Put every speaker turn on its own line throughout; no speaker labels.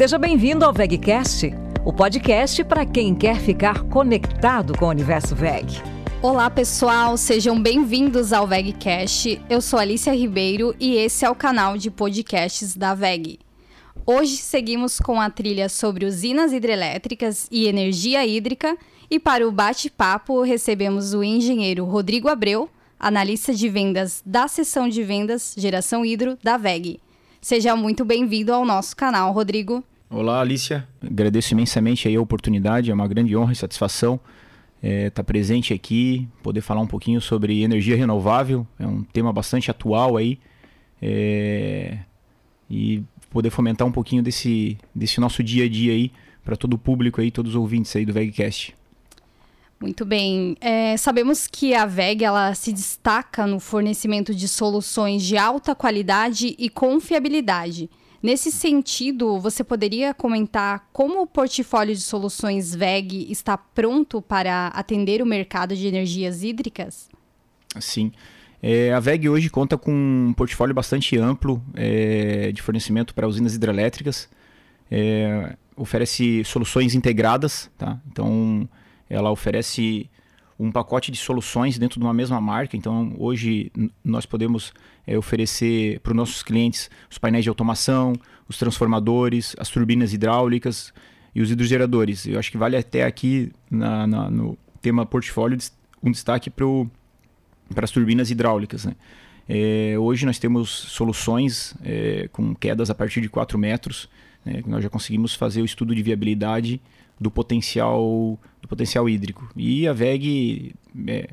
Seja bem-vindo ao VegCast, o podcast para quem quer ficar conectado com o universo VEG.
Olá, pessoal, sejam bem-vindos ao VegCast. Eu sou Alicia Ribeiro e esse é o canal de podcasts da VEG. Hoje seguimos com a trilha sobre usinas hidrelétricas e energia hídrica e para o bate-papo recebemos o engenheiro Rodrigo Abreu, analista de vendas da seção de vendas Geração Hidro da VEG. Seja muito bem-vindo ao nosso canal, Rodrigo.
Olá, Alicia. Agradeço imensamente a oportunidade, é uma grande honra e satisfação estar é, tá presente aqui, poder falar um pouquinho sobre energia renovável, é um tema bastante atual aí, é, e poder fomentar um pouquinho desse, desse nosso dia a dia aí para todo o público aí, todos os ouvintes aí do VegCast.
Muito bem. É, sabemos que a VEG ela se destaca no fornecimento de soluções de alta qualidade e confiabilidade. Nesse sentido, você poderia comentar como o portfólio de soluções VEG está pronto para atender o mercado de energias hídricas?
Sim. É, a VEG hoje conta com um portfólio bastante amplo é, de fornecimento para usinas hidrelétricas. É, oferece soluções integradas, tá? Então, ela oferece um pacote de soluções dentro de uma mesma marca. Então, hoje nós podemos é, oferecer para os nossos clientes os painéis de automação, os transformadores, as turbinas hidráulicas e os hidrogeradores. Eu acho que vale até aqui na, na, no tema portfólio um destaque para as turbinas hidráulicas. Né? É, hoje nós temos soluções é, com quedas a partir de 4 metros. Né? Nós já conseguimos fazer o estudo de viabilidade do potencial do potencial hídrico. E a VEG, é,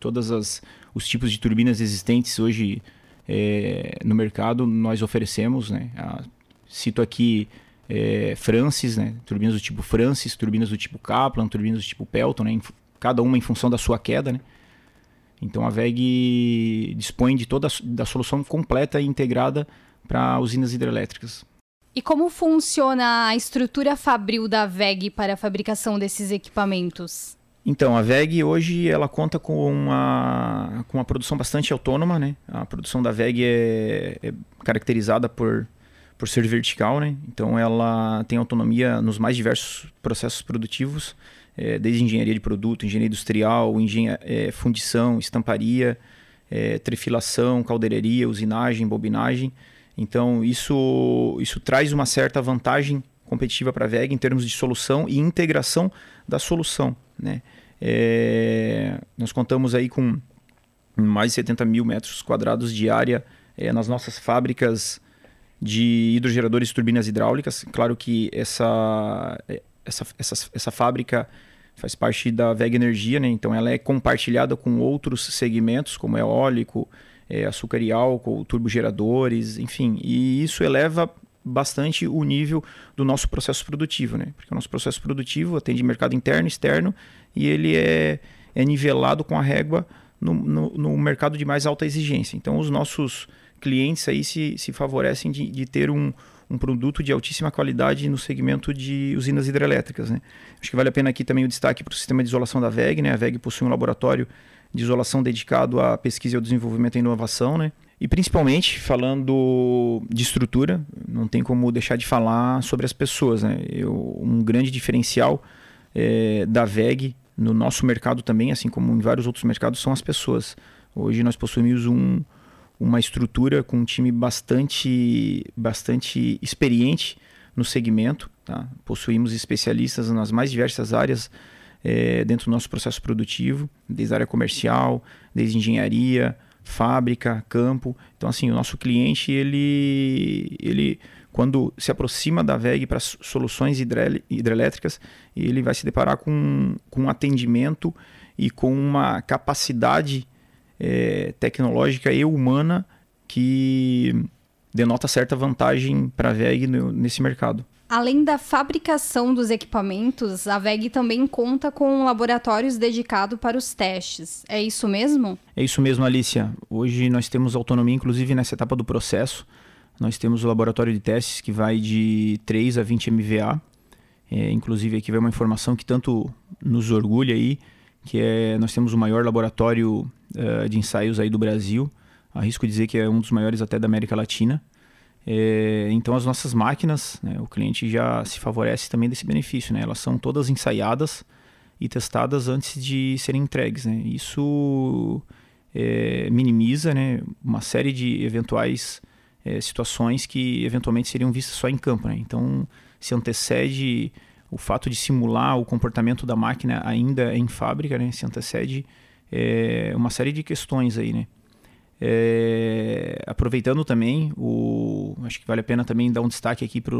todas as os tipos de turbinas existentes hoje é, no mercado nós oferecemos, né? A, cito aqui é, Francis, né? Turbinas do tipo Francis, turbinas do tipo Kaplan, turbinas do tipo Pelton, né? Cada uma em função da sua queda, né? Então a VEG dispõe de toda a, da solução completa e integrada para usinas hidrelétricas.
E como funciona a estrutura fabril da VEG para a fabricação desses equipamentos?
Então, a VEG hoje ela conta com uma, com uma produção bastante autônoma, né? A produção da VEG é, é caracterizada por, por ser vertical, né? Então, ela tem autonomia nos mais diversos processos produtivos, é, desde engenharia de produto, engenharia industrial, é, fundição, estamparia, é, trefilação, caldeireria, usinagem, bobinagem. Então, isso, isso traz uma certa vantagem competitiva para a VEG em termos de solução e integração da solução. Né? É, nós contamos aí com mais de 70 mil metros quadrados de área é, nas nossas fábricas de hidrogeradores e turbinas hidráulicas. Claro que essa, é, essa, essa, essa fábrica faz parte da VEG Energia, né? então ela é compartilhada com outros segmentos, como eólico, é, açúcar e álcool, turbogeradores, enfim. E isso eleva bastante o nível do nosso processo produtivo, né? Porque o nosso processo produtivo atende mercado interno e externo e ele é, é nivelado com a régua no, no, no, mercado de mais alta exigência. Então, os nossos clientes aí se, se favorecem de, de ter um, um produto de altíssima qualidade no segmento de usinas hidrelétricas. Né? Acho que vale a pena aqui também o destaque para o sistema de isolação da VEG. Né? A VEG possui um laboratório de isolação dedicado à pesquisa e ao desenvolvimento e inovação, né? E principalmente falando de estrutura, não tem como deixar de falar sobre as pessoas, né? Eu, um grande diferencial é, da VEG no nosso mercado também, assim como em vários outros mercados, são as pessoas. Hoje nós possuímos um, uma estrutura com um time bastante, bastante experiente no segmento. Tá? Possuímos especialistas nas mais diversas áreas é, dentro do nosso processo produtivo, desde área comercial, desde engenharia, fábrica, campo. Então, assim, o nosso cliente, ele, ele quando se aproxima da VEG para soluções hidrelétricas, ele vai se deparar com, com um atendimento e com uma capacidade é, tecnológica e humana que denota certa vantagem para a VEG no, nesse mercado.
Além da fabricação dos equipamentos, a VEG também conta com laboratórios dedicados para os testes. É isso mesmo?
É isso mesmo, Alicia. Hoje nós temos autonomia, inclusive nessa etapa do processo. Nós temos o laboratório de testes que vai de 3 a 20 MVA. É, inclusive aqui vai uma informação que tanto nos orgulha aí, que é nós temos o maior laboratório uh, de ensaios aí do Brasil. Arrisco dizer que é um dos maiores até da América Latina. É, então as nossas máquinas, né, o cliente já se favorece também desse benefício, né? Elas são todas ensaiadas e testadas antes de serem entregues, né? Isso é, minimiza, né, uma série de eventuais é, situações que eventualmente seriam vistas só em campo, né? Então se antecede o fato de simular o comportamento da máquina ainda em fábrica, né? Se antecede é, uma série de questões aí, né? É, aproveitando também, o, acho que vale a pena também dar um destaque aqui para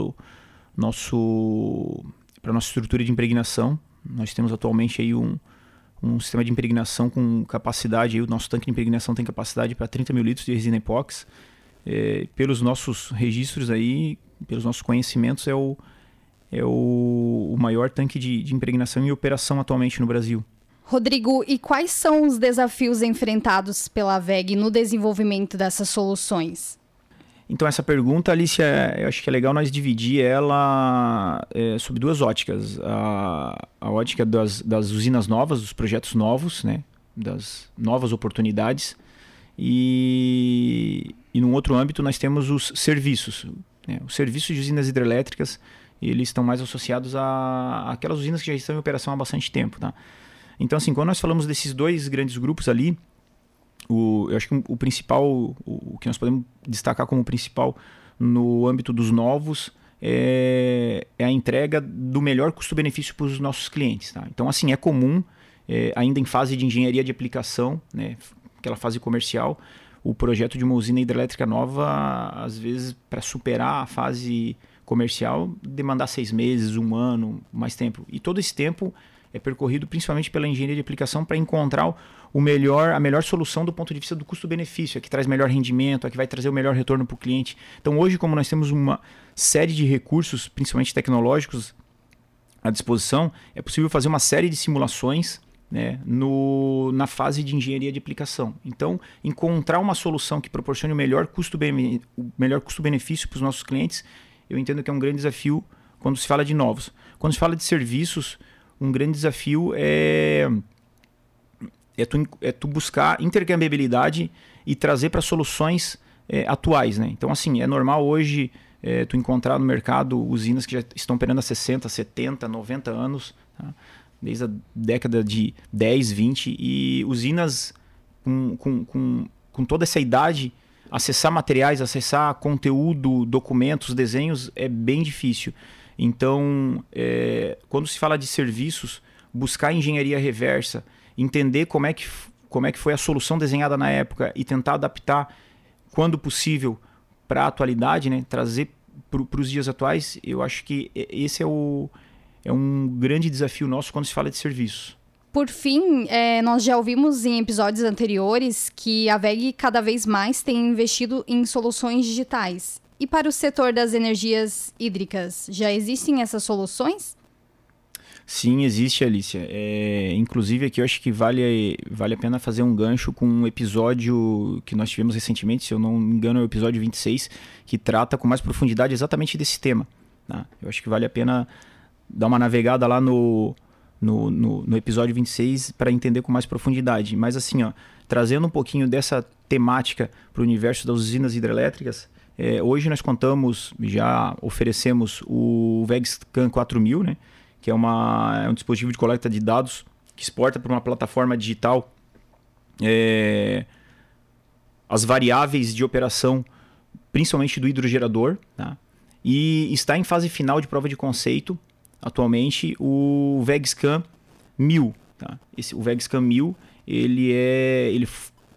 nosso para nossa estrutura de impregnação. Nós temos atualmente aí um, um sistema de impregnação com capacidade, aí, o nosso tanque de impregnação tem capacidade para 30 mil litros de resina epóxi. É, pelos nossos registros aí, pelos nossos conhecimentos, é o, é o, o maior tanque de, de impregnação em operação atualmente no Brasil.
Rodrigo, e quais são os desafios enfrentados pela VEG no desenvolvimento dessas soluções?
Então, essa pergunta, Alicia, eu acho que é legal nós dividir ela é, sob duas óticas. A, a ótica das, das usinas novas, dos projetos novos, né? das novas oportunidades. E, e num outro âmbito, nós temos os serviços. Né? Os serviços de usinas hidrelétricas, eles estão mais associados a aquelas usinas que já estão em operação há bastante tempo. Tá? Então, assim, quando nós falamos desses dois grandes grupos ali, o, eu acho que o principal, o, o que nós podemos destacar como principal no âmbito dos novos é, é a entrega do melhor custo-benefício para os nossos clientes. Tá? Então, assim, é comum, é, ainda em fase de engenharia de aplicação, né, aquela fase comercial, o projeto de uma usina hidrelétrica nova, às vezes, para superar a fase comercial, demandar seis meses, um ano, mais tempo. E todo esse tempo é percorrido principalmente pela engenharia de aplicação para encontrar o melhor, a melhor solução do ponto de vista do custo-benefício, a que traz melhor rendimento, a que vai trazer o melhor retorno para o cliente. Então, hoje, como nós temos uma série de recursos, principalmente tecnológicos, à disposição, é possível fazer uma série de simulações né, no, na fase de engenharia de aplicação. Então, encontrar uma solução que proporcione o melhor custo-benefício custo para os nossos clientes, eu entendo que é um grande desafio quando se fala de novos. Quando se fala de serviços, um grande desafio é, é, tu, é tu buscar intercambiabilidade e trazer para soluções é, atuais. Né? Então, assim, é normal hoje é, tu encontrar no mercado usinas que já estão operando há 60, 70, 90 anos, tá? desde a década de 10, 20, e usinas com, com, com, com toda essa idade, acessar materiais, acessar conteúdo, documentos, desenhos, é bem difícil. Então, é, quando se fala de serviços, buscar engenharia reversa, entender como é que, como é que foi a solução desenhada na época e tentar adaptar, quando possível, para a atualidade, né? trazer para os dias atuais, eu acho que esse é, o, é um grande desafio nosso quando se fala de serviços.
Por fim, é, nós já ouvimos em episódios anteriores que a VEG cada vez mais tem investido em soluções digitais. E para o setor das energias hídricas, já existem essas soluções?
Sim, existe, Alicia. É, inclusive aqui eu acho que vale, vale a pena fazer um gancho com um episódio que nós tivemos recentemente, se eu não me engano é o episódio 26, que trata com mais profundidade exatamente desse tema. Tá? Eu acho que vale a pena dar uma navegada lá no, no, no, no episódio 26 para entender com mais profundidade. Mas assim, ó, trazendo um pouquinho dessa temática para o universo das usinas hidrelétricas, é, hoje nós contamos, já oferecemos o VegScan 4000, né, que é, uma, é um dispositivo de coleta de dados que exporta para uma plataforma digital é, as variáveis de operação, principalmente do hidrogerador, tá? e está em fase final de prova de conceito atualmente o VegScan 1000. Tá? Esse, o VegScan 1000 ele, é, ele,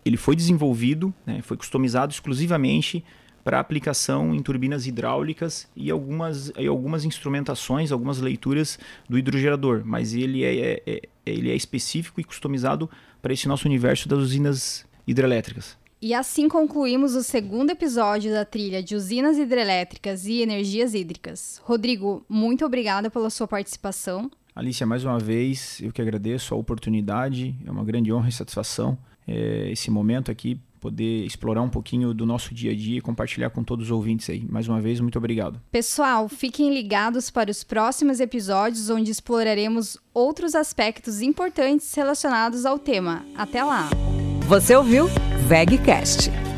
ele foi desenvolvido, né, foi customizado exclusivamente para aplicação em turbinas hidráulicas e algumas, e algumas instrumentações, algumas leituras do hidrogerador, mas ele é, é, é ele é específico e customizado para esse nosso universo das usinas hidrelétricas.
E assim concluímos o segundo episódio da trilha de usinas hidrelétricas e energias hídricas. Rodrigo, muito obrigada pela sua participação.
Alicia, mais uma vez, eu que agradeço a oportunidade, é uma grande honra e satisfação é, esse momento aqui poder explorar um pouquinho do nosso dia a dia e compartilhar com todos os ouvintes aí. Mais uma vez, muito obrigado.
Pessoal, fiquem ligados para os próximos episódios onde exploraremos outros aspectos importantes relacionados ao tema. Até lá!
Você ouviu VegCast.